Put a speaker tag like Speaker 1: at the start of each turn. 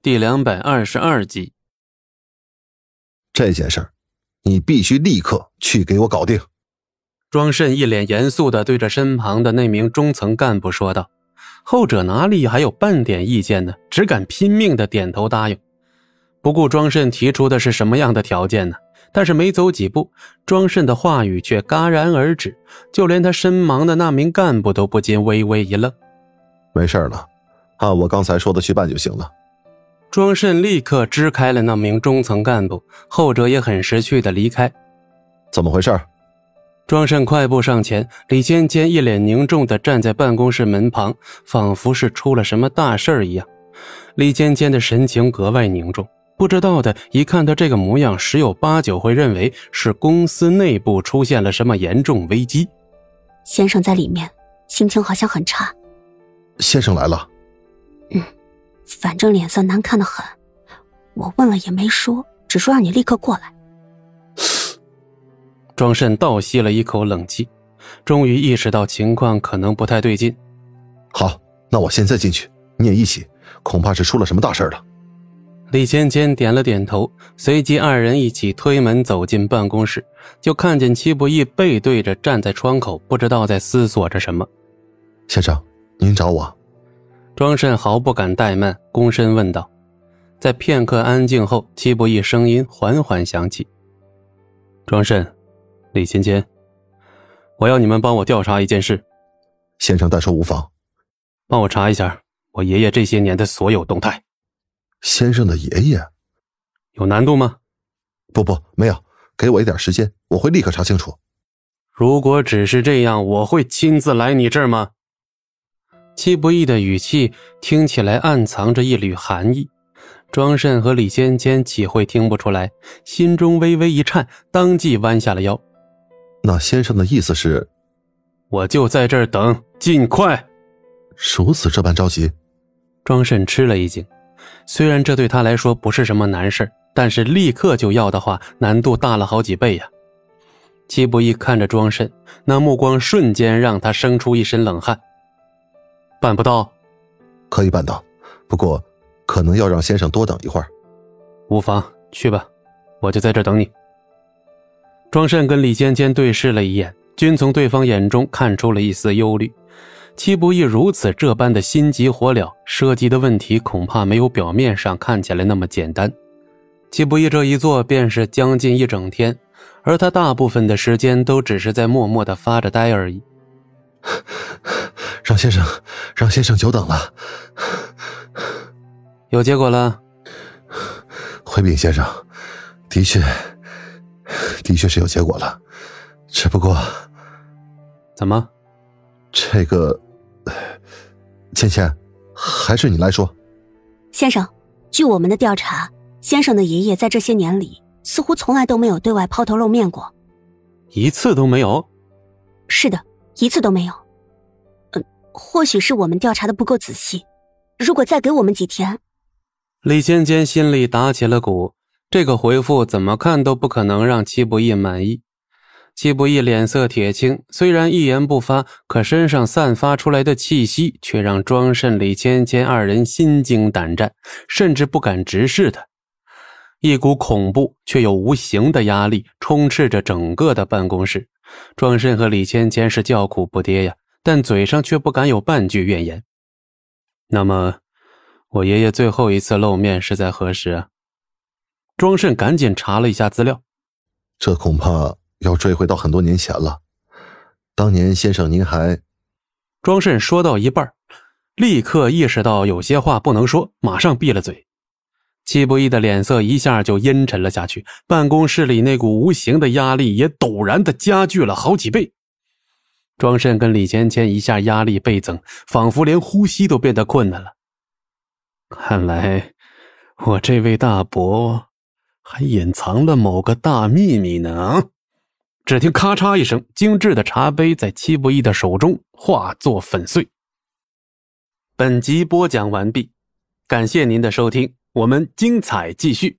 Speaker 1: 第两百二十二集，
Speaker 2: 这件事儿，你必须立刻去给我搞定。
Speaker 1: 庄慎一脸严肃的对着身旁的那名中层干部说道，后者哪里还有半点意见呢？只敢拼命的点头答应，不顾庄慎提出的是什么样的条件呢？但是没走几步，庄慎的话语却戛然而止，就连他身旁的那名干部都不禁微微一愣。
Speaker 2: 没事了，按我刚才说的去办就行了。
Speaker 1: 庄慎立刻支开了那名中层干部，后者也很识趣的离开。
Speaker 2: 怎么回事？
Speaker 1: 庄慎快步上前，李尖尖一脸凝重的站在办公室门旁，仿佛是出了什么大事一样。李尖尖的神情格外凝重，不知道的一看他这个模样，十有八九会认为是公司内部出现了什么严重危机。
Speaker 3: 先生在里面，心情好像很差。
Speaker 2: 先生来了。
Speaker 3: 嗯。反正脸色难看的很，我问了也没说，只说让你立刻过来。
Speaker 1: 庄慎倒吸了一口冷气，终于意识到情况可能不太对劲。
Speaker 2: 好，那我现在进去，你也一起，恐怕是出了什么大事了。
Speaker 1: 李芊芊点了点头，随即二人一起推门走进办公室，就看见戚不义背对着站在窗口，不知道在思索着什么。
Speaker 2: 先生，您找我。
Speaker 1: 庄慎毫不敢怠慢，躬身问道。在片刻安静后，戚不义声音缓缓响起：“庄慎，李芊芊，我要你们帮我调查一件事。”
Speaker 2: 先生但说无妨。
Speaker 1: 帮我查一下我爷爷这些年的所有动态。
Speaker 2: 先生的爷爷，
Speaker 1: 有难度吗？
Speaker 2: 不不，没有。给我一点时间，我会立刻查清楚。
Speaker 1: 如果只是这样，我会亲自来你这儿吗？戚不义的语气听起来暗藏着一缕寒意，庄慎和李尖尖岂会听不出来？心中微微一颤，当即弯下了腰。
Speaker 2: 那先生的意思是，
Speaker 1: 我就在这儿等，尽快。
Speaker 2: 如此这般着急？
Speaker 1: 庄慎吃了一惊，虽然这对他来说不是什么难事但是立刻就要的话，难度大了好几倍呀。戚不义看着庄慎，那目光瞬间让他生出一身冷汗。办不到，
Speaker 2: 可以办到，不过可能要让先生多等一会儿。
Speaker 1: 无妨，去吧，我就在这等你。庄慎跟李尖尖对视了一眼，均从对方眼中看出了一丝忧虑。戚不易如此这般的心急火燎，涉及的问题恐怕没有表面上看起来那么简单。戚不易这一坐便是将近一整天，而他大部分的时间都只是在默默的发着呆而已。
Speaker 2: 让先生，让先生久等了。
Speaker 1: 有结果了。
Speaker 2: 回禀先生，的确，的确是有结果了。只不过，
Speaker 1: 怎么？
Speaker 2: 这个，倩倩，还是你来说。
Speaker 3: 先生，据我们的调查，先生的爷爷在这些年里似乎从来都没有对外抛头露面过，
Speaker 1: 一次都没有。
Speaker 3: 是的，一次都没有。或许是我们调查的不够仔细，如果再给我们几天，
Speaker 1: 李芊芊心里打起了鼓。这个回复怎么看都不可能让戚不义满意。戚不义脸色铁青，虽然一言不发，可身上散发出来的气息却让庄慎、李芊芊二人心惊胆战，甚至不敢直视他。一股恐怖却又无形的压力充斥着整个的办公室。庄慎和李芊芊是叫苦不迭呀。但嘴上却不敢有半句怨言。那么，我爷爷最后一次露面是在何时啊？庄慎赶紧查了一下资料，
Speaker 2: 这恐怕要追回到很多年前了。当年先生您还……
Speaker 1: 庄慎说到一半，立刻意识到有些话不能说，马上闭了嘴。戚不义的脸色一下就阴沉了下去，办公室里那股无形的压力也陡然的加剧了好几倍。庄慎跟李芊芊一下压力倍增，仿佛连呼吸都变得困难了。看来，我这位大伯还隐藏了某个大秘密呢。只听咔嚓一声，精致的茶杯在戚不义的手中化作粉碎。本集播讲完毕，感谢您的收听，我们精彩继续。